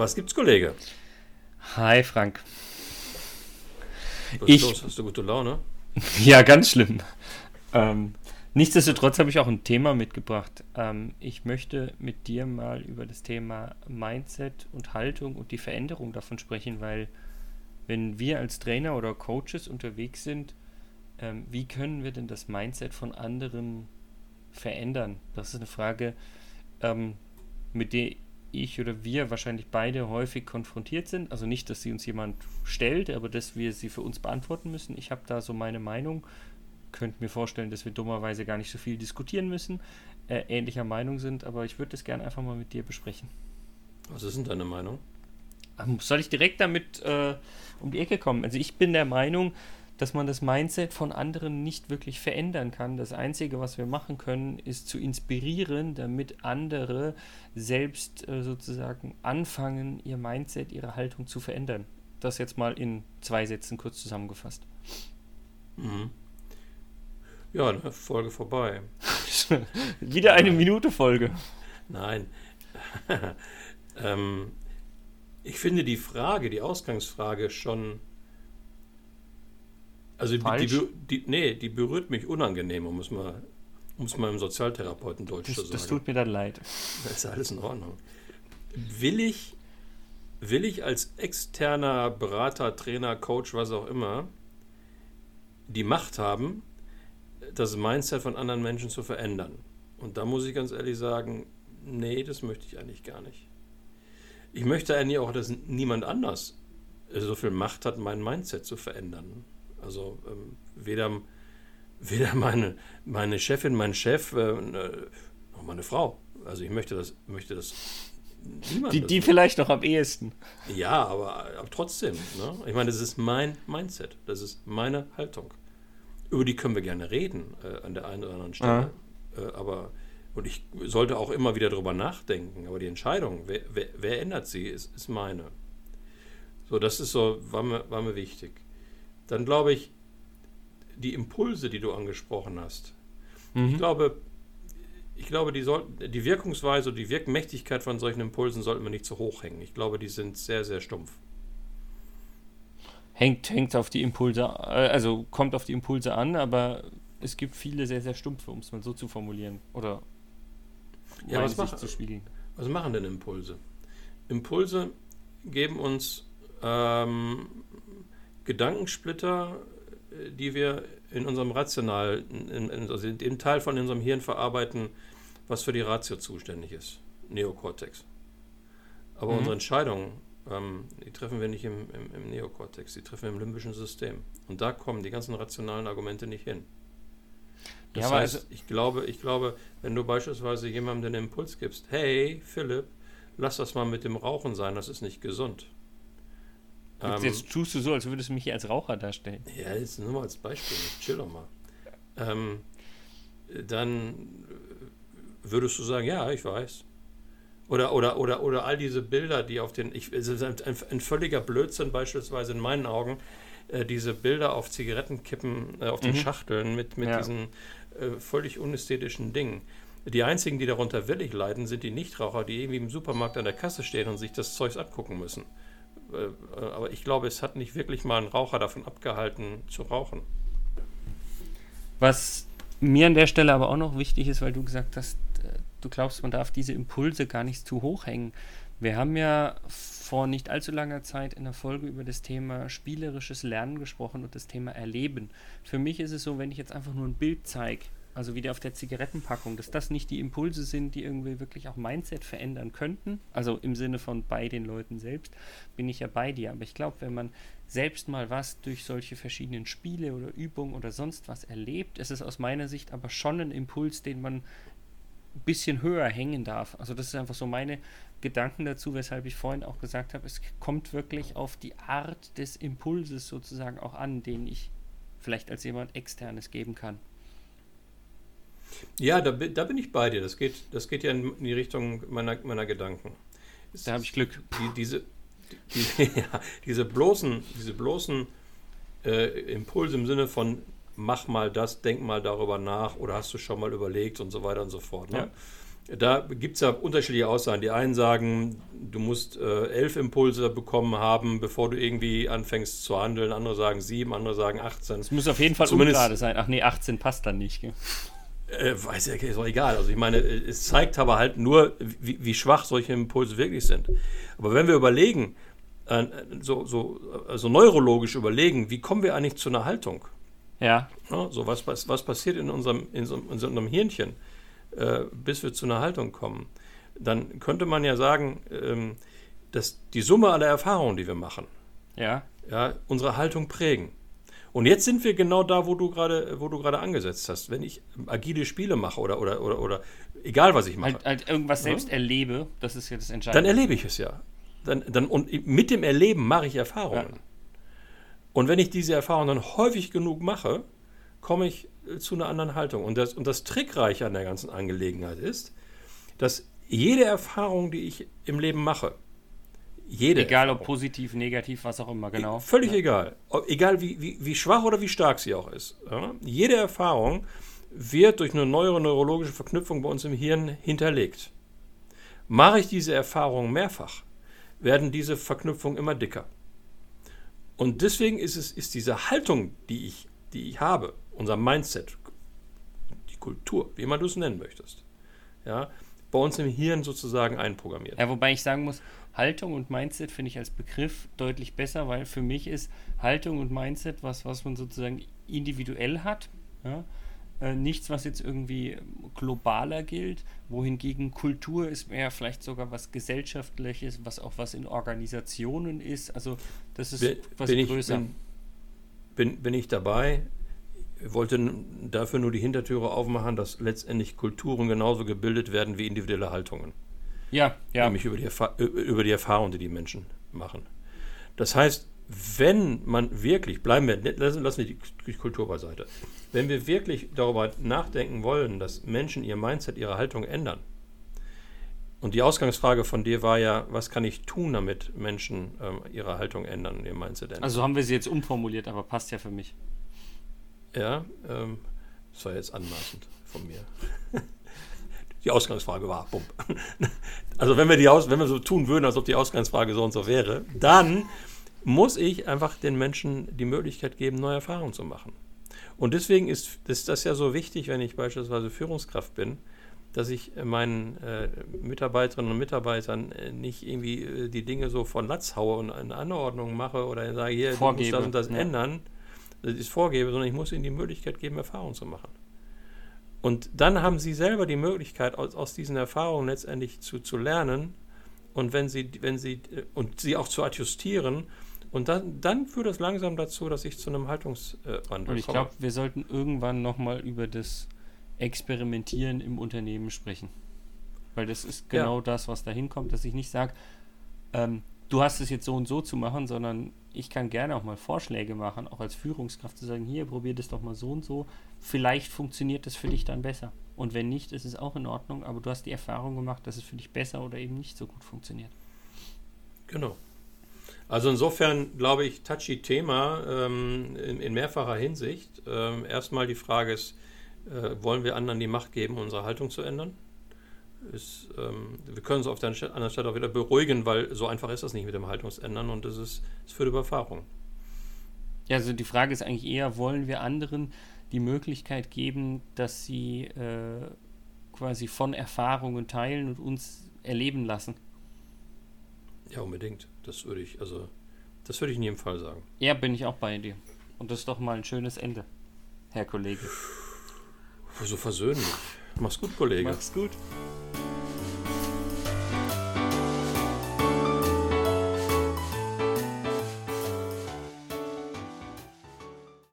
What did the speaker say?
Was gibt's, Kollege? Hi, Frank. Was ich, los? Hast du gute Laune? ja, ganz schlimm. Ähm, nichtsdestotrotz habe ich auch ein Thema mitgebracht. Ähm, ich möchte mit dir mal über das Thema Mindset und Haltung und die Veränderung davon sprechen, weil wenn wir als Trainer oder Coaches unterwegs sind, ähm, wie können wir denn das Mindset von anderen verändern? Das ist eine Frage, ähm, mit der ich oder wir wahrscheinlich beide häufig konfrontiert sind. Also nicht, dass sie uns jemand stellt, aber dass wir sie für uns beantworten müssen. Ich habe da so meine Meinung. Könnt mir vorstellen, dass wir dummerweise gar nicht so viel diskutieren müssen, äh, ähnlicher Meinung sind, aber ich würde das gerne einfach mal mit dir besprechen. Was ist denn deine Meinung? Ähm, soll ich direkt damit äh, um die Ecke kommen? Also ich bin der Meinung, dass man das Mindset von anderen nicht wirklich verändern kann. Das Einzige, was wir machen können, ist zu inspirieren, damit andere selbst äh, sozusagen anfangen, ihr Mindset, ihre Haltung zu verändern. Das jetzt mal in zwei Sätzen kurz zusammengefasst. Mhm. Ja, eine Folge vorbei. Wieder eine Minute Folge. Nein. ähm, ich finde die Frage, die Ausgangsfrage schon also die, die, die, nee, die berührt mich unangenehm, um es mal, um es mal im Sozialtherapeuten Deutsch das, zu sagen. Das tut mir dann leid. Das ist alles in Ordnung. Will ich, will ich als externer Berater, Trainer, Coach, was auch immer, die Macht haben, das Mindset von anderen Menschen zu verändern? Und da muss ich ganz ehrlich sagen, nee, das möchte ich eigentlich gar nicht. Ich möchte eigentlich auch, dass niemand anders so viel Macht hat, mein Mindset zu verändern. Also ähm, weder, weder meine, meine Chefin, mein Chef, äh, noch meine Frau. Also ich möchte das, möchte das niemand. Die, die vielleicht noch am ehesten. Ja, aber, aber trotzdem. Ne? Ich meine, das ist mein Mindset. Das ist meine Haltung. Über die können wir gerne reden äh, an der einen oder anderen Stelle. Äh, aber und ich sollte auch immer wieder darüber nachdenken. Aber die Entscheidung, wer, wer, wer ändert sie, ist, ist meine. So, das ist so, war mir, war mir wichtig dann glaube ich, die Impulse, die du angesprochen hast, mhm. ich glaube, ich glaube, die, soll, die Wirkungsweise, die Wirkmächtigkeit von solchen Impulsen sollten wir nicht zu hoch hängen. Ich glaube, die sind sehr, sehr stumpf. Hängt, hängt auf die Impulse, äh, also kommt auf die Impulse an, aber es gibt viele sehr, sehr stumpfe, um es mal so zu formulieren. Oder ja, was, mach, was machen denn Impulse? Impulse geben uns ähm, Gedankensplitter, äh, die wir in unserem Rational, in, in, also in dem Teil von unserem Hirn verarbeiten, was für die Ratio zuständig ist, Neokortex. Aber mhm. unsere Entscheidungen, ähm, die treffen wir nicht im, im, im Neokortex, die treffen wir im limbischen System. Und da kommen die ganzen rationalen Argumente nicht hin. Das ja, heißt, also ich glaube, ich glaube, wenn du beispielsweise jemandem den Impuls gibst, hey Philipp, lass das mal mit dem Rauchen sein, das ist nicht gesund Jetzt, jetzt, ähm, tust du so, als würdest du mich hier als Raucher darstellen. Ja, jetzt nur mal als Beispiel. Chill doch mal. Ähm, dann würdest du sagen, ja, ich weiß. Oder, oder, oder, oder all diese Bilder, die auf den. Ich, es ist ein, ein, völliger Blödsinn, beispielsweise in meinen Augen, äh, diese Bilder auf Zigarettenkippen, äh, auf den mhm. Schachteln mit, mit ja. diesen äh, völlig unästhetischen Dingen. Die einzigen, die darunter willig leiden, sind die Nichtraucher, die irgendwie im Supermarkt an der Kasse stehen und sich das Zeugs angucken müssen. Äh, aber ich glaube, es hat nicht wirklich mal einen Raucher davon abgehalten zu rauchen. Was mir an der Stelle aber auch noch wichtig ist, weil du gesagt hast, äh, du glaubst, man darf diese Impulse gar nicht zu hoch hängen. Wir haben ja vor nicht allzu langer Zeit in der Folge über das Thema spielerisches Lernen gesprochen und das Thema Erleben. Für mich ist es so, wenn ich jetzt einfach nur ein Bild zeige, also wieder auf der Zigarettenpackung, dass das nicht die Impulse sind, die irgendwie wirklich auch Mindset verändern könnten. Also im Sinne von bei den Leuten selbst bin ich ja bei dir. Aber ich glaube, wenn man selbst mal was durch solche verschiedenen Spiele oder Übungen oder sonst was erlebt, ist es aus meiner Sicht aber schon ein Impuls, den man ein bisschen höher hängen darf. Also das ist einfach so meine Gedanken dazu, weshalb ich vorhin auch gesagt habe, es kommt wirklich auf die Art des Impulses sozusagen auch an, den ich vielleicht als jemand externes geben kann. Ja, da, da, bin ich bei dir. Das geht, das geht ja in die Richtung meiner, meiner Gedanken. Da habe ich Glück. Die, diese, die, ja, diese bloßen, diese bloßen äh, Impulse im Sinne von mach mal das, denk mal darüber nach oder hast du schon mal überlegt und so weiter und so fort. Ne? Ja. Da gibt es ja unterschiedliche Aussagen. Die einen sagen, du musst äh, elf Impulse bekommen haben, bevor du irgendwie anfängst zu handeln. Andere sagen sieben, andere sagen 18. Es muss auf jeden Fall Zumindest, ungerade sein. Ach nee, 18 passt dann nicht. Gell? Äh, weiß ja, ist doch egal. Also ich meine, es zeigt aber halt nur, wie, wie schwach solche Impulse wirklich sind. Aber wenn wir überlegen, äh, so, so also neurologisch überlegen, wie kommen wir eigentlich zu einer Haltung? Ja. ja so was, was, was passiert in unserem, in, so, in unserem Hirnchen? äh, bis wir zu einer Haltung kommen, dann könnte man ja sagen, ähm, dass die Summe aller Erfahrungen, die wir machen, ja. Ja, unsere Haltung prägen. Und jetzt sind wir genau da, wo du gerade, wo du gerade angesetzt hast. Wenn ich agile Spiele mache oder, oder, oder, oder egal was ich mache. Halt, halt irgendwas selbst ja? erlebe, das ist ja das Entscheidende. Dann erlebe ich es ja. Dann, dann, und mit dem Erleben mache ich Erfahrungen. Ja. Und wenn ich diese Erfahrungen dann häufig genug mache, komme ich zu einer anderen Haltung. Und das, und das Trickreiche an der ganzen Angelegenheit ist, dass jede Erfahrung, die ich im Leben mache, jede egal ob positiv, negativ, was auch immer, genau. Völlig ja. egal. Egal wie, wie, wie schwach oder wie stark sie auch ist. Ja? Jede Erfahrung wird durch eine neue neurologische Verknüpfung bei uns im Hirn hinterlegt. Mache ich diese Erfahrung mehrfach, werden diese Verknüpfungen immer dicker. Und deswegen ist es ist diese Haltung, die ich, die ich habe, unser Mindset, die Kultur, wie immer du es nennen möchtest, ja, bei uns im Hirn sozusagen einprogrammiert. Ja, wobei ich sagen muss, Haltung und Mindset finde ich als Begriff deutlich besser, weil für mich ist Haltung und Mindset was, was man sozusagen individuell hat. Ja? Äh, nichts, was jetzt irgendwie globaler gilt, wohingegen Kultur ist mehr vielleicht sogar was Gesellschaftliches, was auch was in Organisationen ist. Also das ist bin, was bin größer. Ich, bin, bin, bin ich dabei, wollte dafür nur die Hintertüre aufmachen, dass letztendlich Kulturen genauso gebildet werden wie individuelle Haltungen. Ja, ja. Nämlich über die, über die Erfahrung, die die Menschen machen. Das heißt, wenn man wirklich, bleiben wir, lassen, lassen wir die Kultur beiseite, wenn wir wirklich darüber nachdenken wollen, dass Menschen ihr Mindset, ihre Haltung ändern, und die Ausgangsfrage von dir war ja, was kann ich tun, damit Menschen ähm, ihre Haltung ändern, ihr Mindset ändern? Also haben wir sie jetzt umformuliert, aber passt ja für mich. Ja, ähm, das war jetzt anmaßend von mir. die Ausgangsfrage war, bumm. Also wenn wir, die Aus wenn wir so tun würden, als ob die Ausgangsfrage so und so wäre, dann muss ich einfach den Menschen die Möglichkeit geben, neue Erfahrungen zu machen. Und deswegen ist, ist das ja so wichtig, wenn ich beispielsweise Führungskraft bin, dass ich meinen äh, Mitarbeiterinnen und Mitarbeitern äh, nicht irgendwie äh, die Dinge so von Latz haue und eine Anordnung mache oder sage, hier, Vorgebe. du musst das und das ja. ändern, dass ich es vorgebe, sondern ich muss ihnen die Möglichkeit geben, Erfahrungen zu machen. Und dann haben sie selber die Möglichkeit, aus, aus diesen Erfahrungen letztendlich zu, zu lernen und wenn sie, wenn sie, und sie auch zu adjustieren. Und dann, dann führt das langsam dazu, dass ich zu einem Haltungswandel komme. Und ich glaube, wir sollten irgendwann nochmal über das Experimentieren im Unternehmen sprechen. Weil das ist genau ja. das, was da hinkommt, dass ich nicht sage, ähm, du hast es jetzt so und so zu machen, sondern ich kann gerne auch mal Vorschläge machen, auch als Führungskraft zu sagen, hier, probier das doch mal so und so. Vielleicht funktioniert das für dich dann besser. Und wenn nicht, ist es auch in Ordnung, aber du hast die Erfahrung gemacht, dass es für dich besser oder eben nicht so gut funktioniert. Genau. Also insofern glaube ich, touchy Thema ähm, in, in, mehrfacher Hinsicht. Ähm, erstmal die Frage ist, äh, wollen wir anderen die Macht geben, unsere Haltung zu ändern? Ist, ähm, wir können uns auf der anderen Stelle auch wieder beruhigen, weil so einfach ist das nicht mit dem Haltungsändern und das ist, es führt über Erfahrung. Ja, also die Frage ist eigentlich eher, wollen wir anderen die Möglichkeit geben, dass sie äh, quasi von Erfahrungen teilen und uns erleben lassen? Ja, unbedingt. Das würde ich, also, das würde ich in jedem Fall sagen. Ja, bin ich auch bei dir. Und das ist doch mal ein schönes Ende, Herr Kollege. So versöhnlich. Mach's gut, Kollege. Mach's gut.